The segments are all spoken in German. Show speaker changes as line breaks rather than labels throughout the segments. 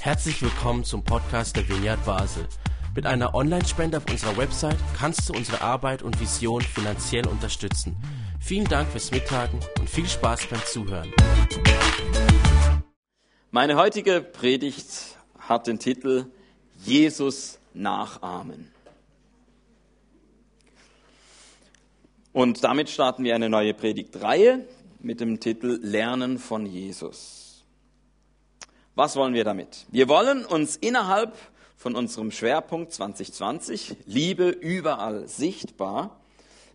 Herzlich willkommen zum Podcast der Vineyard Basel. Mit einer Online-Spende auf unserer Website kannst du unsere Arbeit und Vision finanziell unterstützen. Vielen Dank fürs Mittagen und viel Spaß beim Zuhören.
Meine heutige Predigt hat den Titel Jesus nachahmen. Und damit starten wir eine neue Predigtreihe mit dem Titel Lernen von Jesus. Was wollen wir damit? Wir wollen uns innerhalb von unserem Schwerpunkt 2020, Liebe überall sichtbar,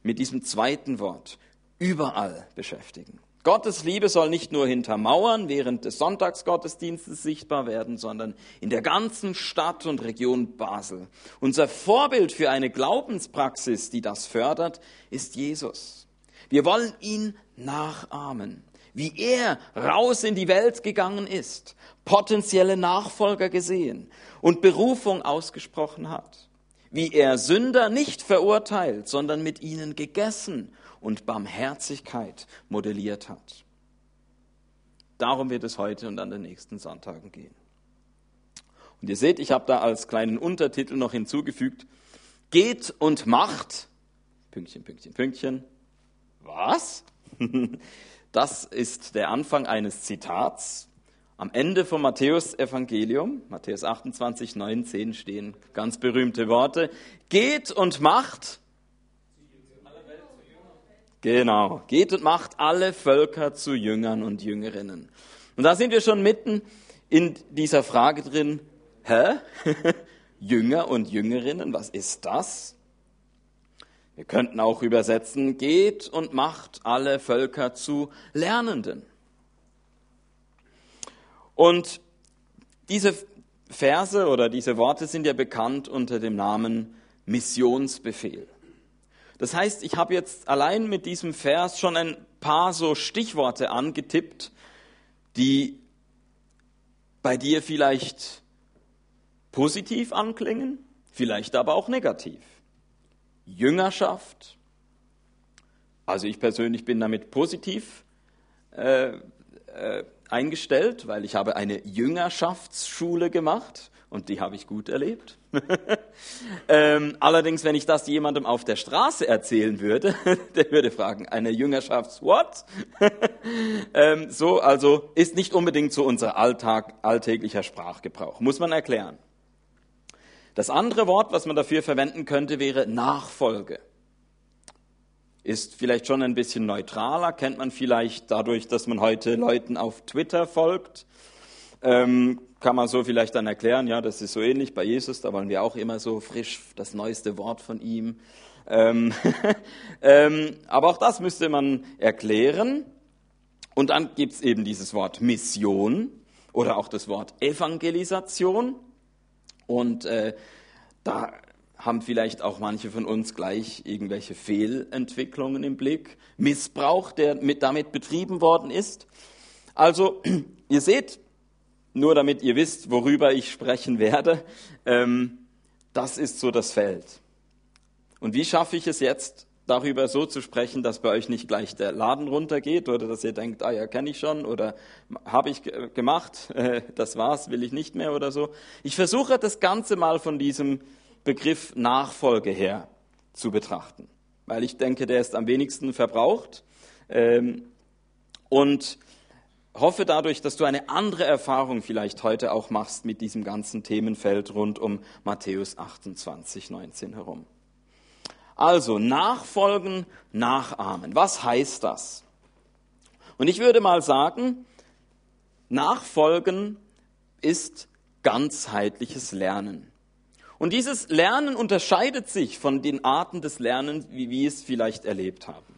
mit diesem zweiten Wort, überall beschäftigen. Gottes Liebe soll nicht nur hinter Mauern während des Sonntagsgottesdienstes sichtbar werden, sondern in der ganzen Stadt und Region Basel. Unser Vorbild für eine Glaubenspraxis, die das fördert, ist Jesus. Wir wollen ihn nachahmen wie er raus in die Welt gegangen ist, potenzielle Nachfolger gesehen und Berufung ausgesprochen hat, wie er Sünder nicht verurteilt, sondern mit ihnen gegessen und Barmherzigkeit modelliert hat. Darum wird es heute und an den nächsten Sonntagen gehen. Und ihr seht, ich habe da als kleinen Untertitel noch hinzugefügt, geht und macht, Pünktchen, Pünktchen, Pünktchen, was? Das ist der Anfang eines Zitats. Am Ende vom Matthäus-Evangelium, Matthäus 28, 9, 10 stehen ganz berühmte Worte. Geht und macht. Genau, geht und macht alle Völker zu Jüngern und Jüngerinnen. Und da sind wir schon mitten in dieser Frage drin, hä? Jünger und Jüngerinnen, was ist das? Wir könnten auch übersetzen, geht und macht alle Völker zu Lernenden. Und diese Verse oder diese Worte sind ja bekannt unter dem Namen Missionsbefehl. Das heißt, ich habe jetzt allein mit diesem Vers schon ein paar so Stichworte angetippt, die bei dir vielleicht positiv anklingen, vielleicht aber auch negativ. Jüngerschaft. Also ich persönlich bin damit positiv äh, äh, eingestellt, weil ich habe eine Jüngerschaftsschule gemacht und die habe ich gut erlebt. ähm, allerdings, wenn ich das jemandem auf der Straße erzählen würde, der würde fragen, eine Jüngerschafts-what? ähm, so, also ist nicht unbedingt so unser Alltag, alltäglicher Sprachgebrauch, muss man erklären. Das andere Wort, was man dafür verwenden könnte, wäre Nachfolge. Ist vielleicht schon ein bisschen neutraler, kennt man vielleicht dadurch, dass man heute Leuten auf Twitter folgt. Ähm, kann man so vielleicht dann erklären, ja, das ist so ähnlich bei Jesus, da wollen wir auch immer so frisch das neueste Wort von ihm. Ähm, ähm, aber auch das müsste man erklären. Und dann gibt es eben dieses Wort Mission oder auch das Wort Evangelisation. Und äh, da haben vielleicht auch manche von uns gleich irgendwelche Fehlentwicklungen im Blick, Missbrauch, der mit, damit betrieben worden ist. Also, ihr seht, nur damit ihr wisst, worüber ich sprechen werde, ähm, das ist so das Feld. Und wie schaffe ich es jetzt, darüber so zu sprechen, dass bei euch nicht gleich der Laden runtergeht oder dass ihr denkt, ah ja, kenne ich schon oder habe ich gemacht, äh, das war's, will ich nicht mehr oder so. Ich versuche das Ganze mal von diesem Begriff Nachfolge her zu betrachten, weil ich denke, der ist am wenigsten verbraucht ähm, und hoffe dadurch, dass du eine andere Erfahrung vielleicht heute auch machst mit diesem ganzen Themenfeld rund um Matthäus 28, 19 herum. Also nachfolgen, nachahmen. Was heißt das? Und ich würde mal sagen, nachfolgen ist ganzheitliches Lernen. Und dieses Lernen unterscheidet sich von den Arten des Lernens, wie wir es vielleicht erlebt haben.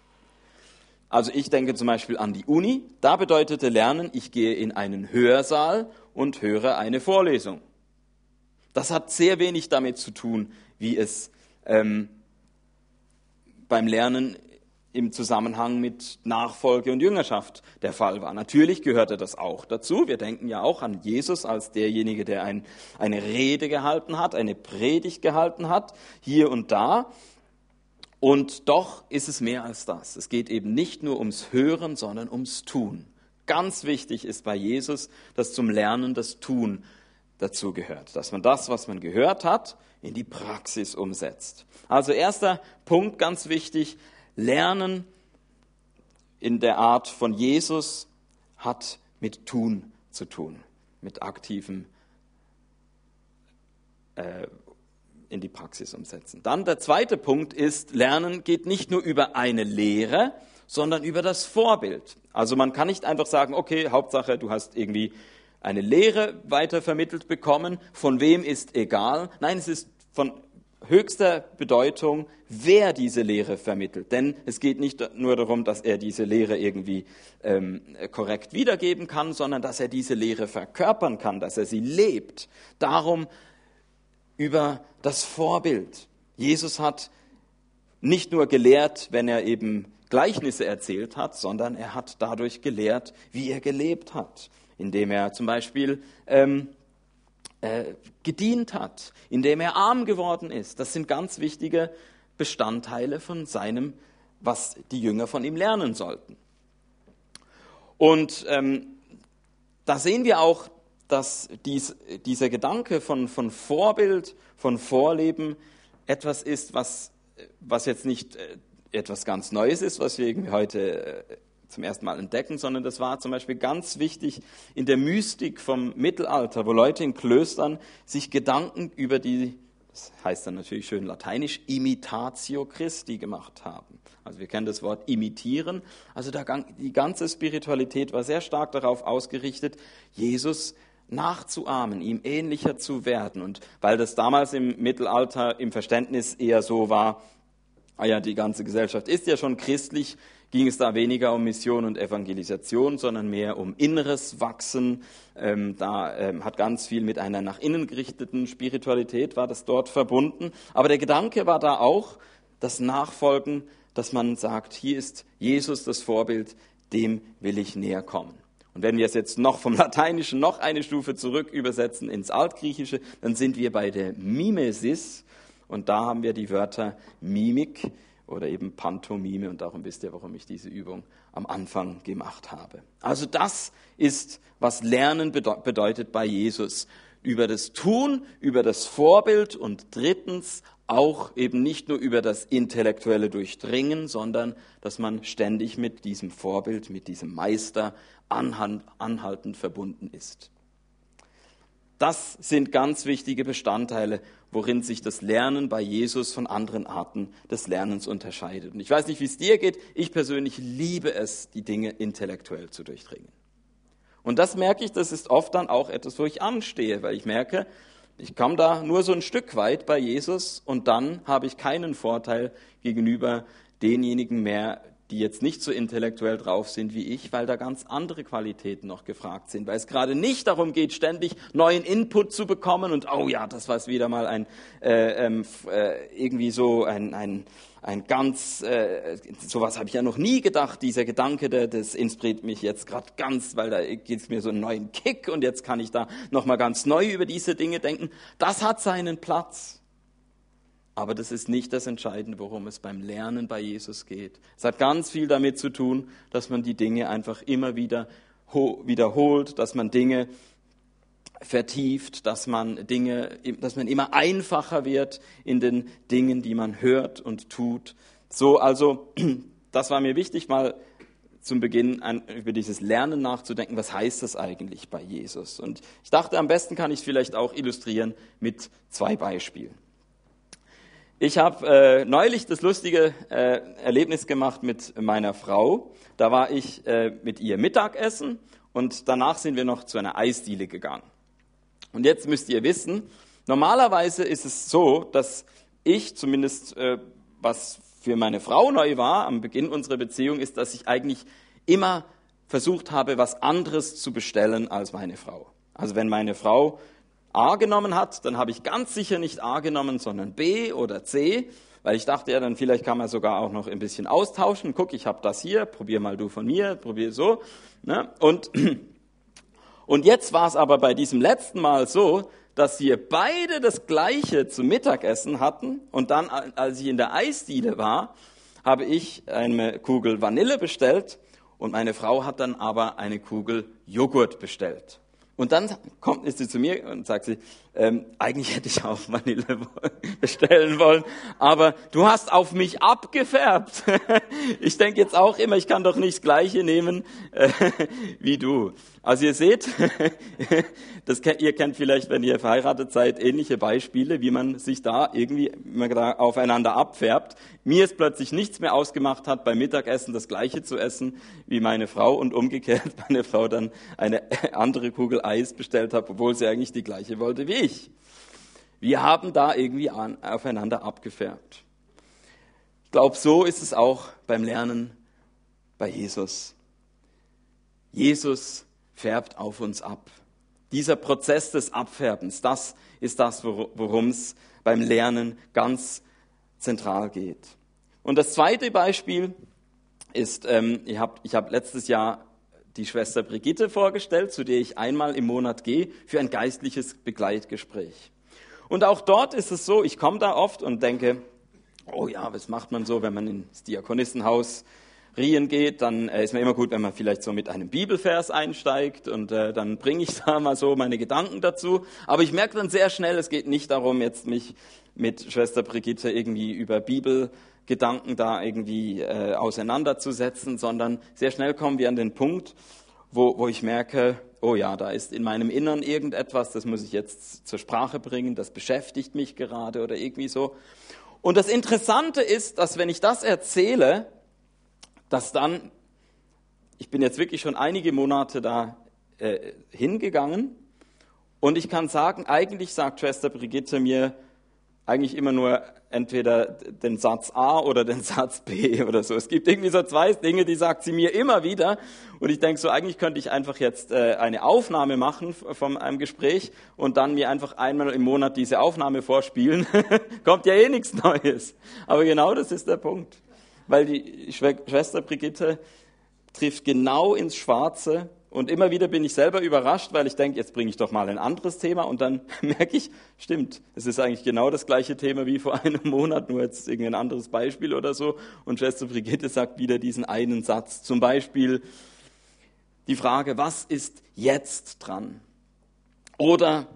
Also ich denke zum Beispiel an die Uni. Da bedeutete Lernen, ich gehe in einen Hörsaal und höre eine Vorlesung. Das hat sehr wenig damit zu tun, wie es ähm, beim Lernen im Zusammenhang mit Nachfolge und Jüngerschaft der Fall war. Natürlich gehörte das auch dazu. Wir denken ja auch an Jesus als derjenige, der ein, eine Rede gehalten hat, eine Predigt gehalten hat, hier und da. Und doch ist es mehr als das. Es geht eben nicht nur ums Hören, sondern ums Tun. Ganz wichtig ist bei Jesus, dass zum Lernen das Tun dazu gehört, dass man das, was man gehört hat, in die Praxis umsetzt. Also erster Punkt, ganz wichtig, Lernen in der Art von Jesus hat mit Tun zu tun, mit aktivem äh, in die Praxis umsetzen. Dann der zweite Punkt ist, Lernen geht nicht nur über eine Lehre, sondern über das Vorbild. Also man kann nicht einfach sagen, okay, Hauptsache, du hast irgendwie eine Lehre weitervermittelt bekommen, von wem ist egal. Nein, es ist von höchster Bedeutung, wer diese Lehre vermittelt. Denn es geht nicht nur darum, dass er diese Lehre irgendwie ähm, korrekt wiedergeben kann, sondern dass er diese Lehre verkörpern kann, dass er sie lebt. Darum über das Vorbild. Jesus hat nicht nur gelehrt, wenn er eben Gleichnisse erzählt hat, sondern er hat dadurch gelehrt, wie er gelebt hat indem er zum Beispiel ähm, äh, gedient hat, indem er arm geworden ist. Das sind ganz wichtige Bestandteile von seinem, was die Jünger von ihm lernen sollten. Und ähm, da sehen wir auch, dass dies, dieser Gedanke von, von Vorbild, von Vorleben etwas ist, was, was jetzt nicht äh, etwas ganz Neues ist, was wir heute äh, zum ersten Mal entdecken, sondern das war zum Beispiel ganz wichtig in der Mystik vom Mittelalter, wo Leute in Klöstern sich Gedanken über die, das heißt dann natürlich schön lateinisch, Imitatio Christi gemacht haben. Also wir kennen das Wort imitieren. Also die ganze Spiritualität war sehr stark darauf ausgerichtet, Jesus nachzuahmen, ihm ähnlicher zu werden. Und weil das damals im Mittelalter im Verständnis eher so war, ah ja, die ganze Gesellschaft ist ja schon christlich, ging es da weniger um Mission und Evangelisation, sondern mehr um inneres Wachsen. Ähm, da ähm, hat ganz viel mit einer nach innen gerichteten Spiritualität war das dort verbunden. Aber der Gedanke war da auch das Nachfolgen, dass man sagt, hier ist Jesus das Vorbild, dem will ich näher kommen. Und wenn wir es jetzt noch vom Lateinischen noch eine Stufe zurück übersetzen ins Altgriechische, dann sind wir bei der Mimesis. Und da haben wir die Wörter Mimik, oder eben Pantomime und darum wisst ihr, warum ich diese Übung am Anfang gemacht habe. Also das ist, was Lernen bedeutet bei Jesus. Über das Tun, über das Vorbild und drittens auch eben nicht nur über das intellektuelle Durchdringen, sondern dass man ständig mit diesem Vorbild, mit diesem Meister anhaltend verbunden ist. Das sind ganz wichtige Bestandteile, worin sich das Lernen bei Jesus von anderen Arten des Lernens unterscheidet. Und ich weiß nicht, wie es dir geht. Ich persönlich liebe es, die Dinge intellektuell zu durchdringen. Und das merke ich, das ist oft dann auch etwas, wo ich anstehe, weil ich merke, ich komme da nur so ein Stück weit bei Jesus und dann habe ich keinen Vorteil gegenüber denjenigen mehr, die jetzt nicht so intellektuell drauf sind wie ich, weil da ganz andere Qualitäten noch gefragt sind, weil es gerade nicht darum geht, ständig neuen Input zu bekommen und oh ja, das war wieder mal ein äh, ähm, äh, irgendwie so ein, ein, ein ganz, äh, sowas habe ich ja noch nie gedacht, dieser Gedanke, der, das inspiriert mich jetzt gerade ganz, weil da geht es mir so einen neuen Kick und jetzt kann ich da nochmal ganz neu über diese Dinge denken. Das hat seinen Platz. Aber das ist nicht das Entscheidende, worum es beim Lernen bei Jesus geht. Es hat ganz viel damit zu tun, dass man die Dinge einfach immer wieder wiederholt, dass man Dinge vertieft, dass man Dinge, dass man immer einfacher wird in den Dingen, die man hört und tut. So, also, das war mir wichtig, mal zum Beginn an, über dieses Lernen nachzudenken. Was heißt das eigentlich bei Jesus? Und ich dachte, am besten kann ich es vielleicht auch illustrieren mit zwei Beispielen. Ich habe äh, neulich das lustige äh, Erlebnis gemacht mit meiner Frau. Da war ich äh, mit ihr Mittagessen und danach sind wir noch zu einer Eisdiele gegangen. Und jetzt müsst ihr wissen, normalerweise ist es so, dass ich zumindest, äh, was für meine Frau neu war am Beginn unserer Beziehung, ist, dass ich eigentlich immer versucht habe, was anderes zu bestellen als meine Frau. Also wenn meine Frau A genommen hat, dann habe ich ganz sicher nicht A genommen, sondern B oder C, weil ich dachte ja, dann vielleicht kann man sogar auch noch ein bisschen austauschen. Guck, ich habe das hier, probier mal du von mir, probier so. Ne? Und, und jetzt war es aber bei diesem letzten Mal so, dass wir beide das gleiche zum Mittagessen hatten und dann, als ich in der Eisdiele war, habe ich eine Kugel Vanille bestellt Und meine Frau hat dann aber eine Kugel Joghurt bestellt. Und dann kommt, ist sie zu mir und sagt sie, ähm, eigentlich hätte ich auch Vanille bestellen wollen, aber du hast auf mich abgefärbt. ich denke jetzt auch immer, ich kann doch nicht das Gleiche nehmen äh, wie du. Also ihr seht, das, ihr kennt vielleicht, wenn ihr verheiratet seid, ähnliche Beispiele, wie man sich da irgendwie aufeinander abfärbt. Mir ist plötzlich nichts mehr ausgemacht hat, beim Mittagessen das Gleiche zu essen wie meine Frau und umgekehrt meine Frau dann eine andere Kugel Eis bestellt hat, obwohl sie eigentlich die gleiche wollte wie ich. Wir haben da irgendwie an, aufeinander abgefärbt. Ich glaube, so ist es auch beim Lernen bei Jesus. Jesus färbt auf uns ab. Dieser Prozess des Abfärbens, das ist das, worum es beim Lernen ganz zentral geht. Und das zweite Beispiel ist, ähm, ich habe ich hab letztes Jahr die Schwester Brigitte vorgestellt, zu der ich einmal im Monat gehe für ein geistliches Begleitgespräch. Und auch dort ist es so, ich komme da oft und denke, oh ja, was macht man so, wenn man ins Diakonissenhaus Rien geht, dann äh, ist mir immer gut, wenn man vielleicht so mit einem Bibelvers einsteigt und äh, dann bringe ich da mal so meine Gedanken dazu. Aber ich merke dann sehr schnell, es geht nicht darum, jetzt mich mit Schwester Brigitte irgendwie über Bibelgedanken da irgendwie äh, auseinanderzusetzen, sondern sehr schnell kommen wir an den Punkt, wo, wo ich merke, oh ja, da ist in meinem Innern irgendetwas, das muss ich jetzt zur Sprache bringen, das beschäftigt mich gerade oder irgendwie so. Und das Interessante ist, dass wenn ich das erzähle, dass dann, ich bin jetzt wirklich schon einige Monate da äh, hingegangen und ich kann sagen, eigentlich sagt Schwester Brigitte mir eigentlich immer nur entweder den Satz A oder den Satz B oder so. Es gibt irgendwie so zwei Dinge, die sagt sie mir immer wieder. Und ich denke so, eigentlich könnte ich einfach jetzt äh, eine Aufnahme machen von einem Gespräch und dann mir einfach einmal im Monat diese Aufnahme vorspielen. Kommt ja eh nichts Neues. Aber genau das ist der Punkt weil die Schwester Brigitte trifft genau ins Schwarze. Und immer wieder bin ich selber überrascht, weil ich denke, jetzt bringe ich doch mal ein anderes Thema und dann merke ich, stimmt, es ist eigentlich genau das gleiche Thema wie vor einem Monat, nur jetzt irgendein anderes Beispiel oder so. Und Schwester Brigitte sagt wieder diesen einen Satz. Zum Beispiel die Frage, was ist jetzt dran? Oder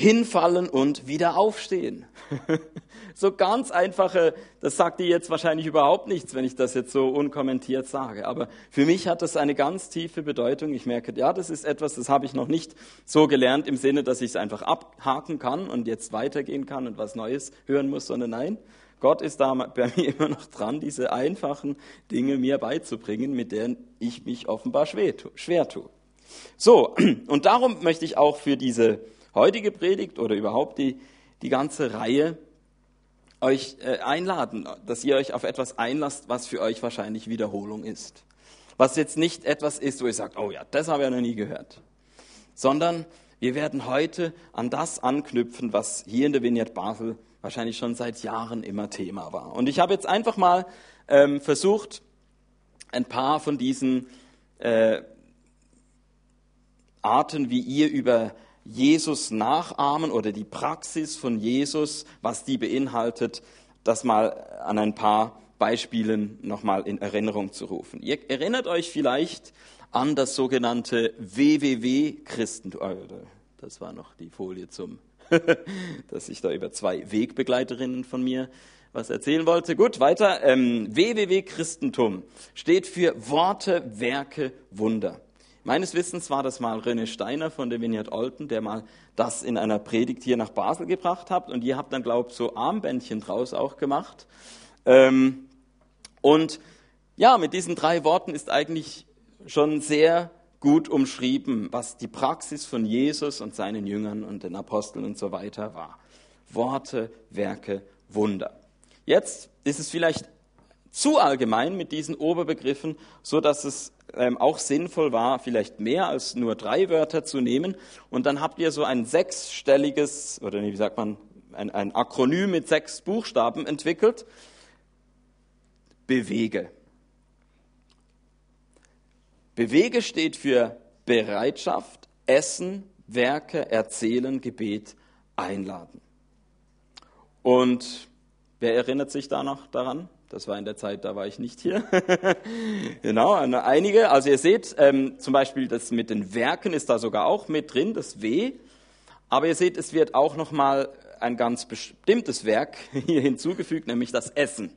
hinfallen und wieder aufstehen. so ganz einfache, das sagt dir jetzt wahrscheinlich überhaupt nichts, wenn ich das jetzt so unkommentiert sage. Aber für mich hat das eine ganz tiefe Bedeutung. Ich merke, ja, das ist etwas, das habe ich noch nicht so gelernt im Sinne, dass ich es einfach abhaken kann und jetzt weitergehen kann und was Neues hören muss, sondern nein, Gott ist da bei mir immer noch dran, diese einfachen Dinge mir beizubringen, mit denen ich mich offenbar schwer tue. So, und darum möchte ich auch für diese heutige Predigt oder überhaupt die, die ganze Reihe euch äh, einladen, dass ihr euch auf etwas einlasst, was für euch wahrscheinlich Wiederholung ist. Was jetzt nicht etwas ist, wo ihr sagt, oh ja, das habe ich ja noch nie gehört. Sondern wir werden heute an das anknüpfen, was hier in der Vignette Basel wahrscheinlich schon seit Jahren immer Thema war. Und ich habe jetzt einfach mal ähm, versucht, ein paar von diesen äh, Arten, wie ihr über Jesus nachahmen oder die Praxis von Jesus, was die beinhaltet, das mal an ein paar Beispielen nochmal in Erinnerung zu rufen. Ihr erinnert euch vielleicht an das sogenannte WWW-Christentum. Das war noch die Folie zum, dass ich da über zwei Wegbegleiterinnen von mir was erzählen wollte. Gut, weiter. Ähm, WWW-Christentum steht für Worte, Werke, Wunder. Meines Wissens war das mal René Steiner von der Vineyard Olten, der mal das in einer Predigt hier nach Basel gebracht hat. Und ihr habt dann, glaube ich, so Armbändchen draus auch gemacht. Ähm, und ja, mit diesen drei Worten ist eigentlich schon sehr gut umschrieben, was die Praxis von Jesus und seinen Jüngern und den Aposteln und so weiter war. Worte, Werke, Wunder. Jetzt ist es vielleicht zu allgemein mit diesen Oberbegriffen, so dass es ähm, auch sinnvoll war, vielleicht mehr als nur drei Wörter zu nehmen. Und dann habt ihr so ein sechsstelliges, oder wie sagt man, ein, ein Akronym mit sechs Buchstaben entwickelt. Bewege. Bewege steht für Bereitschaft, Essen, Werke, Erzählen, Gebet, Einladen. Und wer erinnert sich da noch daran? Das war in der Zeit, da war ich nicht hier. genau, einige. Also ihr seht, ähm, zum Beispiel das mit den Werken ist da sogar auch mit drin, das W. Aber ihr seht, es wird auch nochmal ein ganz bestimmtes Werk hier hinzugefügt, nämlich das Essen.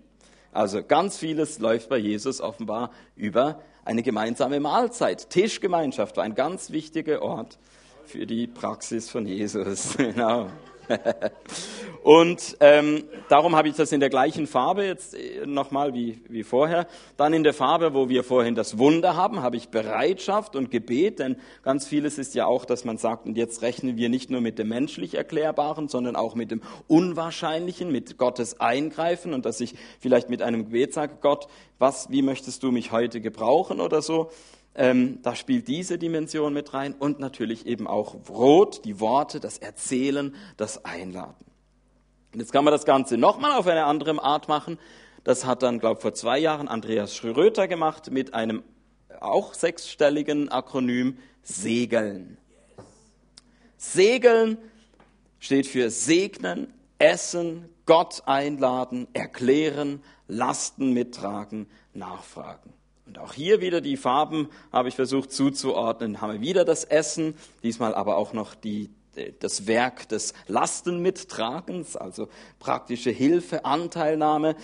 Also ganz vieles läuft bei Jesus offenbar über eine gemeinsame Mahlzeit. Tischgemeinschaft war ein ganz wichtiger Ort für die Praxis von Jesus. Genau. und ähm, darum habe ich das in der gleichen Farbe jetzt äh, nochmal wie, wie vorher. Dann in der Farbe, wo wir vorhin das Wunder haben, habe ich Bereitschaft und Gebet, denn ganz vieles ist ja auch, dass man sagt, und jetzt rechnen wir nicht nur mit dem menschlich Erklärbaren, sondern auch mit dem Unwahrscheinlichen, mit Gottes Eingreifen und dass ich vielleicht mit einem Gebet sage, Gott, was, wie möchtest du mich heute gebrauchen oder so. Ähm, da spielt diese Dimension mit rein und natürlich eben auch Rot, die Worte, das Erzählen, das Einladen. Und jetzt kann man das Ganze nochmal auf eine andere Art machen. Das hat dann, glaube ich, vor zwei Jahren Andreas Schröter gemacht mit einem auch sechsstelligen Akronym Segeln. Segeln steht für segnen, essen, Gott einladen, erklären, Lasten mittragen, nachfragen. Und auch hier wieder die Farben habe ich versucht zuzuordnen. Haben wir wieder das Essen, diesmal aber auch noch die, das Werk des Lastenmittragens, also praktische Hilfe, Anteilnahme.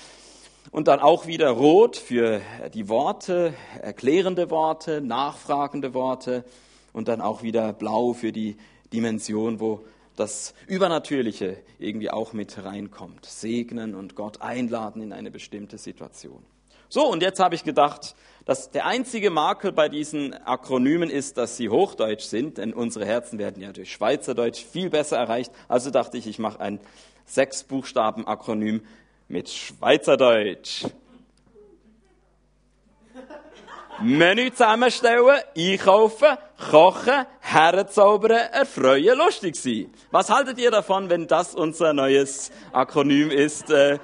Und dann auch wieder Rot für die Worte, erklärende Worte, nachfragende Worte. Und dann auch wieder Blau für die Dimension, wo das Übernatürliche irgendwie auch mit reinkommt. Segnen und Gott einladen in eine bestimmte Situation. So, und jetzt habe ich gedacht, dass der einzige Makel bei diesen Akronymen ist, dass sie hochdeutsch sind, denn unsere Herzen werden ja durch Schweizerdeutsch viel besser erreicht. Also dachte ich, ich mache ein sechs Buchstaben Akronym mit Schweizerdeutsch. Menü zusammenstellen, einkaufen, kochen, herzaubern, erfreuen, lustig sein. Was haltet ihr davon, wenn das unser neues Akronym ist? Äh,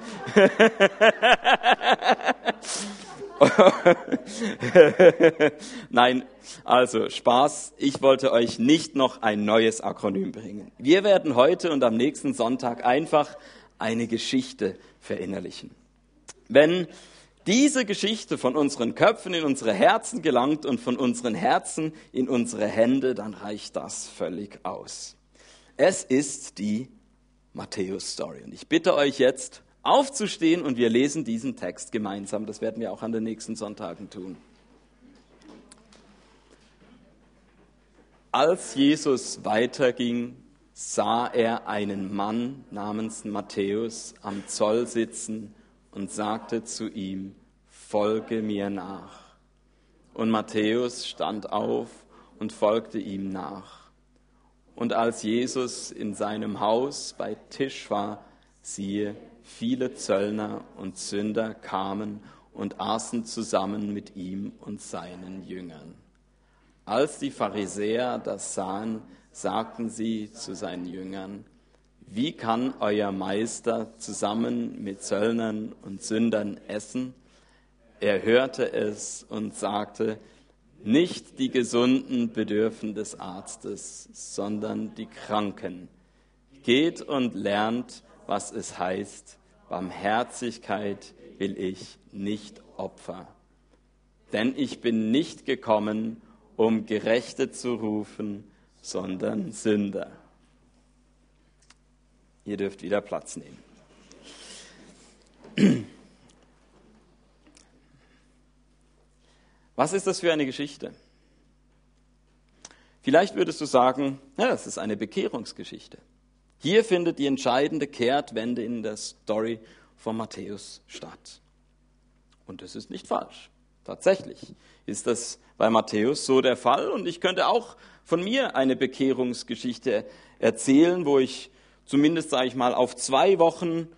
Nein, also Spaß. Ich wollte euch nicht noch ein neues Akronym bringen. Wir werden heute und am nächsten Sonntag einfach eine Geschichte verinnerlichen. Wenn diese Geschichte von unseren Köpfen in unsere Herzen gelangt und von unseren Herzen in unsere Hände, dann reicht das völlig aus. Es ist die Matthäus-Story. Und ich bitte euch jetzt, aufzustehen und wir lesen diesen Text gemeinsam. Das werden wir auch an den nächsten Sonntagen tun. Als Jesus weiterging, sah er einen Mann namens Matthäus am Zoll sitzen und sagte zu ihm, folge mir nach. Und Matthäus stand auf und folgte ihm nach. Und als Jesus in seinem Haus bei Tisch war, siehe, viele Zöllner und Sünder kamen und aßen zusammen mit ihm und seinen Jüngern. Als die Pharisäer das sahen, sagten sie zu seinen Jüngern, wie kann euer Meister zusammen mit Zöllnern und Sündern essen? Er hörte es und sagte, nicht die Gesunden bedürfen des Arztes, sondern die Kranken. Geht und lernt, was es heißt, Barmherzigkeit will ich nicht Opfer. Denn ich bin nicht gekommen, um Gerechte zu rufen, sondern Sünder. Ihr dürft wieder Platz nehmen. Was ist das für eine Geschichte? Vielleicht würdest du sagen, ja, das ist eine Bekehrungsgeschichte. Hier findet die entscheidende Kehrtwende in der Story von Matthäus statt. Und das ist nicht falsch. Tatsächlich ist das bei Matthäus so der Fall. Und ich könnte auch von mir eine Bekehrungsgeschichte erzählen, wo ich zumindest, sage ich mal, auf zwei Wochen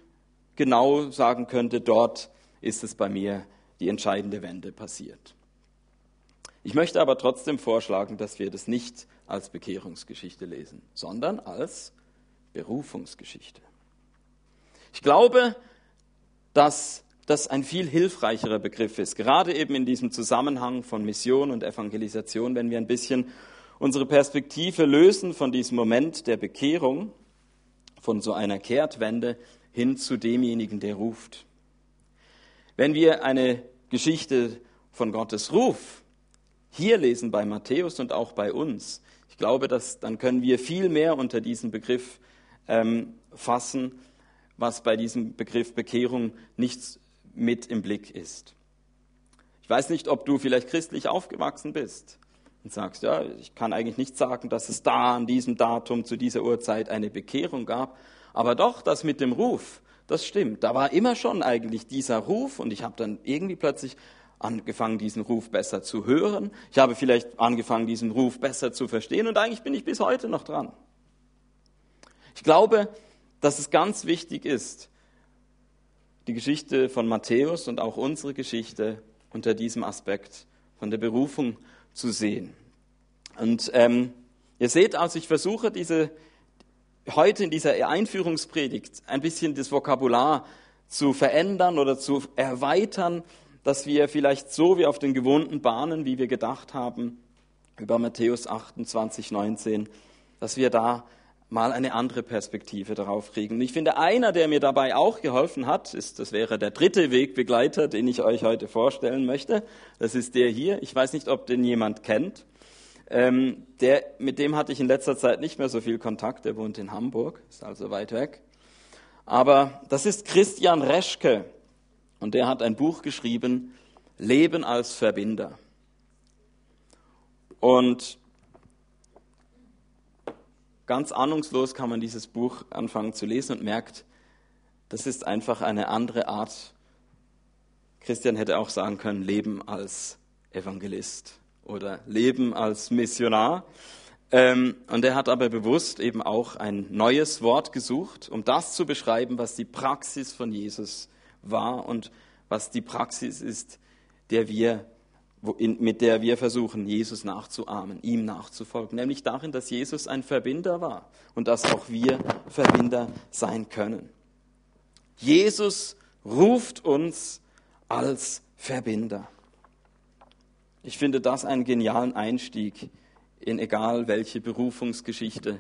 genau sagen könnte, dort ist es bei mir die entscheidende Wende passiert. Ich möchte aber trotzdem vorschlagen, dass wir das nicht als Bekehrungsgeschichte lesen, sondern als Berufungsgeschichte. Ich glaube, dass das ein viel hilfreicherer Begriff ist, gerade eben in diesem Zusammenhang von Mission und Evangelisation, wenn wir ein bisschen unsere Perspektive lösen von diesem Moment der Bekehrung, von so einer Kehrtwende hin zu demjenigen, der ruft. Wenn wir eine Geschichte von Gottes Ruf hier lesen bei Matthäus und auch bei uns, ich glaube, dass, dann können wir viel mehr unter diesen Begriff ähm, fassen, was bei diesem Begriff Bekehrung nicht mit im Blick ist. Ich weiß nicht, ob du vielleicht christlich aufgewachsen bist und sagst, ja, ich kann eigentlich nicht sagen, dass es da an diesem Datum zu dieser Uhrzeit eine Bekehrung gab, aber doch, das mit dem Ruf, das stimmt. Da war immer schon eigentlich dieser Ruf und ich habe dann irgendwie plötzlich angefangen, diesen Ruf besser zu hören. Ich habe vielleicht angefangen, diesen Ruf besser zu verstehen und eigentlich bin ich bis heute noch dran. Ich glaube, dass es ganz wichtig ist, die Geschichte von Matthäus und auch unsere Geschichte unter diesem Aspekt von der Berufung zu sehen. Und ähm, ihr seht also, ich versuche diese heute in dieser Einführungspredigt ein bisschen das Vokabular zu verändern oder zu erweitern, dass wir vielleicht so wie auf den gewohnten Bahnen, wie wir gedacht haben, über Matthäus 28, 19, dass wir da mal eine andere Perspektive darauf kriegen. Und ich finde, einer, der mir dabei auch geholfen hat, ist, das wäre der dritte Wegbegleiter, den ich euch heute vorstellen möchte. Das ist der hier. Ich weiß nicht, ob den jemand kennt. Ähm, der, mit dem hatte ich in letzter Zeit nicht mehr so viel Kontakt. Der wohnt in Hamburg, ist also weit weg. Aber das ist Christian Reschke. Und der hat ein Buch geschrieben, Leben als Verbinder. Und ganz ahnungslos kann man dieses Buch anfangen zu lesen und merkt, das ist einfach eine andere Art. Christian hätte auch sagen können, Leben als Evangelist oder Leben als Missionar. Ähm, und er hat aber bewusst eben auch ein neues Wort gesucht, um das zu beschreiben, was die Praxis von Jesus war und was die Praxis ist, der wir, mit der wir versuchen, Jesus nachzuahmen, ihm nachzufolgen. Nämlich darin, dass Jesus ein Verbinder war und dass auch wir Verbinder sein können. Jesus ruft uns als Verbinder. Ich finde das einen genialen Einstieg in egal welche Berufungsgeschichte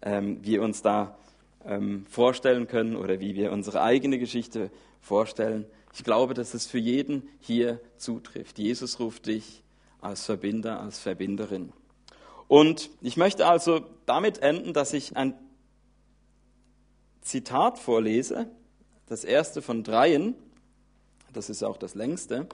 ähm, wir uns da ähm, vorstellen können oder wie wir unsere eigene Geschichte vorstellen. Ich glaube, dass es für jeden hier zutrifft. Jesus ruft dich als Verbinder, als Verbinderin. Und ich möchte also damit enden, dass ich ein Zitat vorlese, das erste von dreien, das ist auch das längste,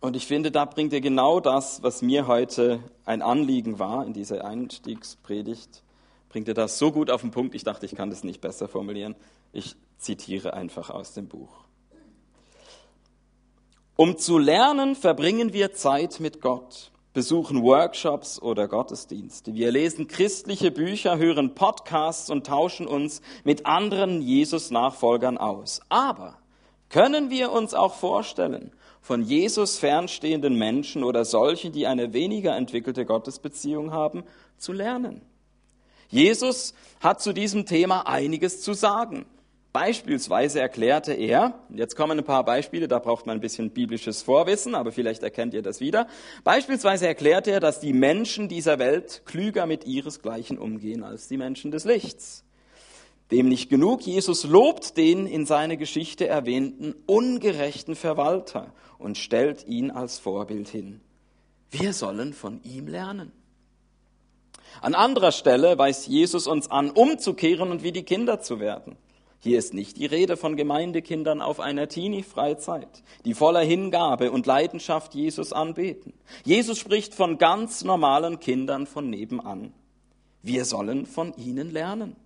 und ich finde, da bringt er genau das, was mir heute ein Anliegen war in dieser Einstiegspredigt, bringt er das so gut auf den Punkt, ich dachte, ich kann das nicht besser formulieren. Ich zitiere einfach aus dem Buch. Um zu lernen, verbringen wir Zeit mit Gott, besuchen Workshops oder Gottesdienste. Wir lesen christliche Bücher, hören Podcasts und tauschen uns mit anderen Jesus-Nachfolgern aus. Aber können wir uns auch vorstellen, von Jesus fernstehenden Menschen oder solchen, die eine weniger entwickelte Gottesbeziehung haben, zu lernen. Jesus hat zu diesem Thema einiges zu sagen. Beispielsweise erklärte er, jetzt kommen ein paar Beispiele, da braucht man ein bisschen biblisches Vorwissen, aber vielleicht erkennt ihr das wieder. Beispielsweise erklärte er, dass die Menschen dieser Welt klüger mit ihresgleichen umgehen als die Menschen des Lichts. Dem nicht genug, Jesus lobt den in seiner Geschichte erwähnten ungerechten Verwalter und stellt ihn als Vorbild hin. Wir sollen von ihm lernen. An anderer Stelle weist Jesus uns an, umzukehren und wie die Kinder zu werden. Hier ist nicht die Rede von Gemeindekindern auf einer Teenie-Freizeit, die voller Hingabe und Leidenschaft Jesus anbeten. Jesus spricht von ganz normalen Kindern von nebenan. Wir sollen von ihnen lernen.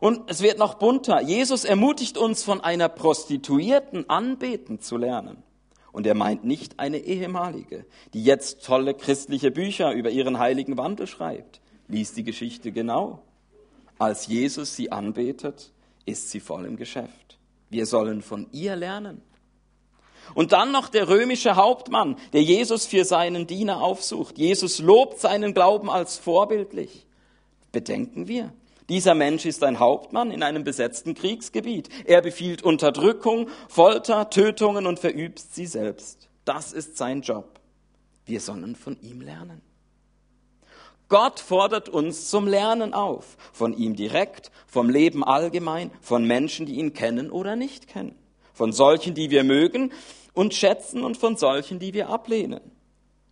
Und es wird noch bunter. Jesus ermutigt uns, von einer Prostituierten anbeten zu lernen. Und er meint nicht eine ehemalige, die jetzt tolle christliche Bücher über ihren heiligen Wandel schreibt. Lies die Geschichte genau. Als Jesus sie anbetet, ist sie voll im Geschäft. Wir sollen von ihr lernen. Und dann noch der römische Hauptmann, der Jesus für seinen Diener aufsucht. Jesus lobt seinen Glauben als vorbildlich. Bedenken wir, dieser Mensch ist ein Hauptmann in einem besetzten Kriegsgebiet. Er befiehlt Unterdrückung, Folter, Tötungen und verübt sie selbst. Das ist sein Job. Wir sollen von ihm lernen. Gott fordert uns zum Lernen auf, von ihm direkt, vom Leben allgemein, von Menschen, die ihn kennen oder nicht kennen, von solchen, die wir mögen und schätzen und von solchen, die wir ablehnen.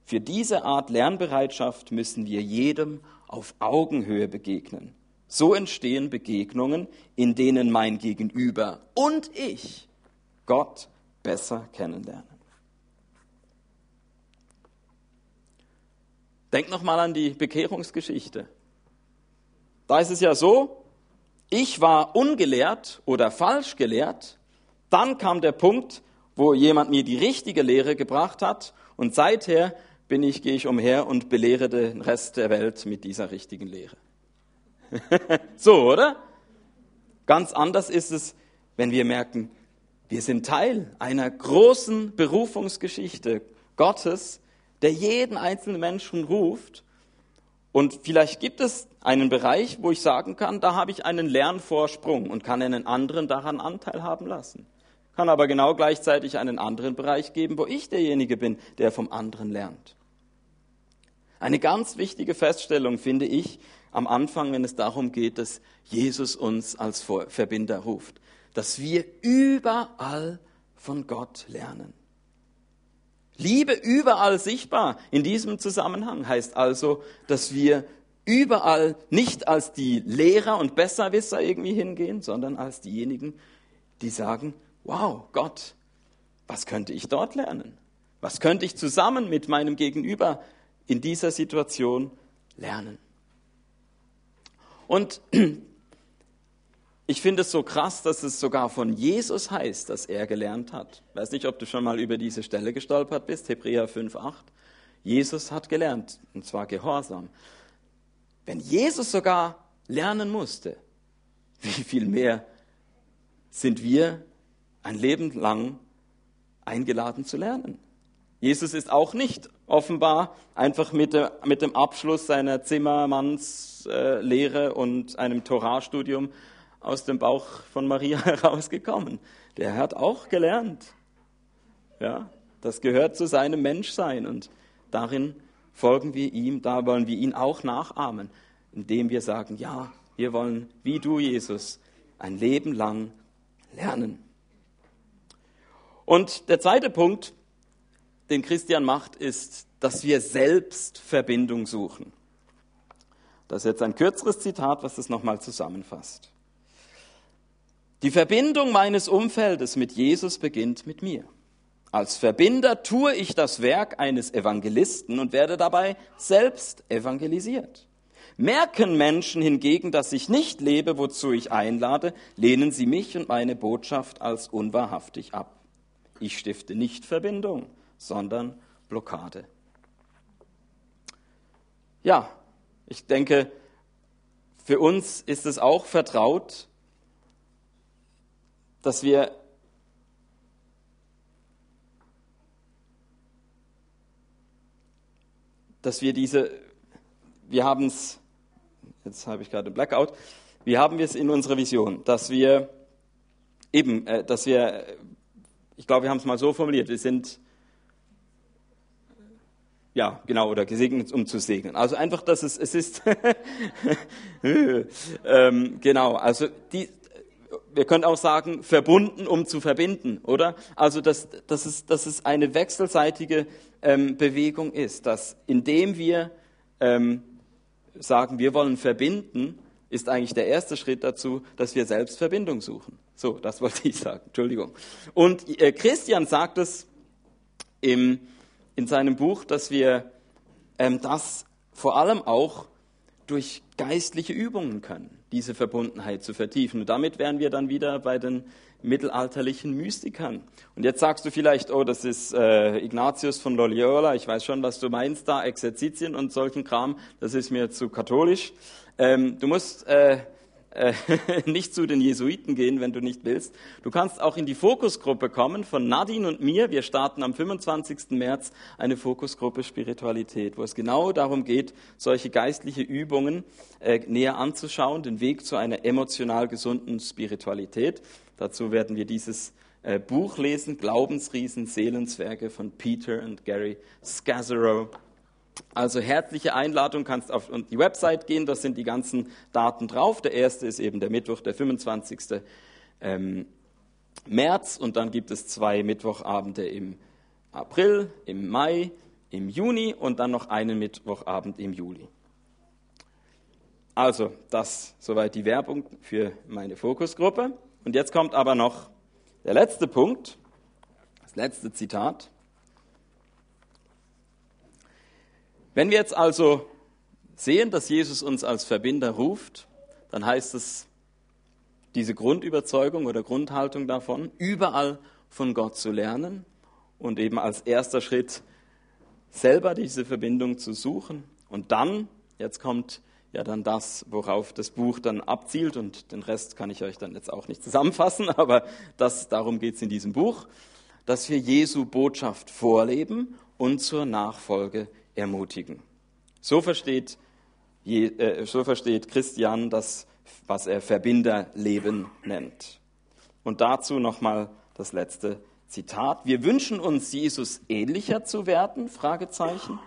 Für diese Art Lernbereitschaft müssen wir jedem auf Augenhöhe begegnen. So entstehen Begegnungen, in denen mein Gegenüber und ich Gott besser kennenlernen. Denk nochmal an die Bekehrungsgeschichte. Da ist es ja so, ich war ungelehrt oder falsch gelehrt, dann kam der Punkt, wo jemand mir die richtige Lehre gebracht hat und seither bin ich, gehe ich umher und belehre den Rest der Welt mit dieser richtigen Lehre. so, oder? Ganz anders ist es, wenn wir merken, wir sind Teil einer großen Berufungsgeschichte Gottes, der jeden einzelnen Menschen ruft. Und vielleicht gibt es einen Bereich, wo ich sagen kann, da habe ich einen Lernvorsprung und kann einen anderen daran Anteil haben lassen. Kann aber genau gleichzeitig einen anderen Bereich geben, wo ich derjenige bin, der vom anderen lernt. Eine ganz wichtige Feststellung finde ich am Anfang, wenn es darum geht, dass Jesus uns als Verbinder ruft, dass wir überall von Gott lernen. Liebe überall sichtbar in diesem Zusammenhang heißt also, dass wir überall nicht als die Lehrer und Besserwisser irgendwie hingehen, sondern als diejenigen, die sagen, wow, Gott, was könnte ich dort lernen? Was könnte ich zusammen mit meinem Gegenüber in dieser Situation lernen. Und ich finde es so krass, dass es sogar von Jesus heißt, dass er gelernt hat. Ich weiß nicht, ob du schon mal über diese Stelle gestolpert bist, Hebräer 5,8. Jesus hat gelernt, und zwar Gehorsam. Wenn Jesus sogar lernen musste, wie viel mehr sind wir ein Leben lang eingeladen zu lernen? Jesus ist auch nicht offenbar einfach mit, der, mit dem Abschluss seiner Zimmermannslehre äh, und einem Torahstudium aus dem Bauch von Maria herausgekommen. Der hat auch gelernt. Ja, das gehört zu seinem Menschsein und darin folgen wir ihm, da wollen wir ihn auch nachahmen, indem wir sagen, ja, wir wollen, wie du, Jesus, ein Leben lang lernen. Und der zweite Punkt, den Christian macht, ist, dass wir selbst Verbindung suchen. Das ist jetzt ein kürzeres Zitat, was das nochmal zusammenfasst. Die Verbindung meines Umfeldes mit Jesus beginnt mit mir. Als Verbinder tue ich das Werk eines Evangelisten und werde dabei selbst evangelisiert. Merken Menschen hingegen, dass ich nicht lebe, wozu ich einlade, lehnen sie mich und meine Botschaft als unwahrhaftig ab. Ich stifte nicht Verbindung, sondern Blockade. Ja, ich denke, für uns ist es auch vertraut, dass wir dass wir diese, wir haben es, jetzt habe ich gerade Blackout, wir haben es in unserer Vision, dass wir eben, äh, dass wir, ich glaube, wir haben es mal so formuliert, wir sind ja, genau, oder gesegnet, um zu segnen. Also einfach, dass es, es ist, ähm, genau, also die, wir können auch sagen, verbunden, um zu verbinden, oder? Also, dass, dass, es, dass es eine wechselseitige ähm, Bewegung ist, dass indem wir ähm, sagen, wir wollen verbinden, ist eigentlich der erste Schritt dazu, dass wir selbst Verbindung suchen. So, das wollte ich sagen, Entschuldigung. Und äh, Christian sagt es im in seinem Buch, dass wir ähm, das vor allem auch durch geistliche Übungen können, diese Verbundenheit zu vertiefen. Und damit wären wir dann wieder bei den mittelalterlichen Mystikern. Und jetzt sagst du vielleicht, oh, das ist äh, Ignatius von Loyola, ich weiß schon, was du meinst da, Exerzitien und solchen Kram, das ist mir zu katholisch. Ähm, du musst äh, äh, nicht zu den Jesuiten gehen, wenn du nicht willst. Du kannst auch in die Fokusgruppe kommen von Nadine und mir. Wir starten am 25. März eine Fokusgruppe Spiritualität, wo es genau darum geht, solche geistliche Übungen äh, näher anzuschauen, den Weg zu einer emotional gesunden Spiritualität. Dazu werden wir dieses äh, Buch lesen, Glaubensriesen, Seelenzwerge von Peter und Gary Scazzaro. Also herzliche Einladung, kannst auf die Website gehen, da sind die ganzen Daten drauf. Der erste ist eben der Mittwoch, der 25. Ähm, März und dann gibt es zwei Mittwochabende im April, im Mai, im Juni und dann noch einen Mittwochabend im Juli. Also, das soweit die Werbung für meine Fokusgruppe. Und jetzt kommt aber noch der letzte Punkt, das letzte Zitat. Wenn wir jetzt also sehen, dass Jesus uns als Verbinder ruft, dann heißt es diese Grundüberzeugung oder Grundhaltung davon, überall von Gott zu lernen und eben als erster Schritt selber diese Verbindung zu suchen. Und dann, jetzt kommt ja dann das, worauf das Buch dann abzielt und den Rest kann ich euch dann jetzt auch nicht zusammenfassen, aber das, darum geht es in diesem Buch, dass wir Jesu Botschaft vorleben und zur Nachfolge ermutigen. So versteht, äh, so versteht Christian das, was er Verbinderleben nennt. Und dazu nochmal das letzte Zitat. Wir wünschen uns, Jesus ähnlicher zu werden? Fragezeichen.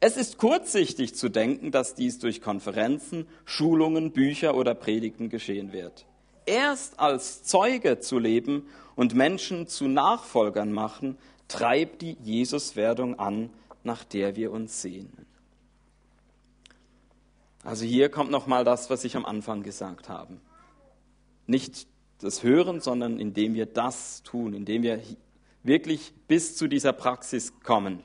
Es ist kurzsichtig zu denken, dass dies durch Konferenzen, Schulungen, Bücher oder Predigten geschehen wird. Erst als Zeuge zu leben und Menschen zu Nachfolgern machen, treibt die Jesuswerdung an, nach der wir uns sehnen. Also hier kommt nochmal das, was ich am Anfang gesagt habe. Nicht das Hören, sondern indem wir das tun, indem wir wirklich bis zu dieser Praxis kommen.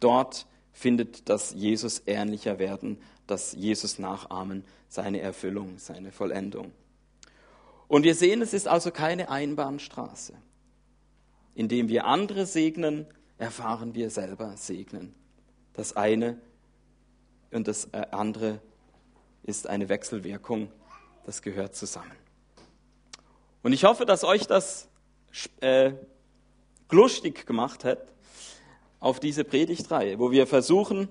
Dort findet das Jesus ähnlicher werden, das Jesus nachahmen, seine Erfüllung, seine Vollendung. Und wir sehen, es ist also keine Einbahnstraße. Indem wir andere segnen, erfahren wir selber segnen. Das eine und das äh, andere ist eine Wechselwirkung, das gehört zusammen. Und ich hoffe, dass euch das äh, lustig gemacht hat, auf diese Predigtreihe, wo wir versuchen,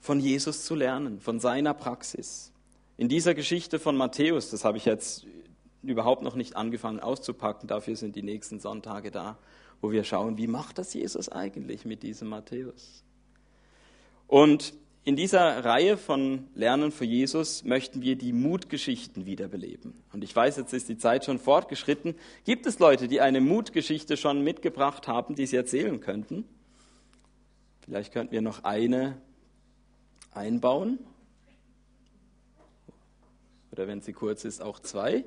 von Jesus zu lernen, von seiner Praxis. In dieser Geschichte von Matthäus, das habe ich jetzt überhaupt noch nicht angefangen auszupacken, dafür sind die nächsten Sonntage da, wo wir schauen, wie macht das Jesus eigentlich mit diesem Matthäus? Und in dieser Reihe von Lernen für Jesus möchten wir die Mutgeschichten wiederbeleben. Und ich weiß, jetzt ist die Zeit schon fortgeschritten. Gibt es Leute, die eine Mutgeschichte schon mitgebracht haben, die sie erzählen könnten? Vielleicht könnten wir noch eine einbauen. Oder wenn sie kurz ist, auch zwei.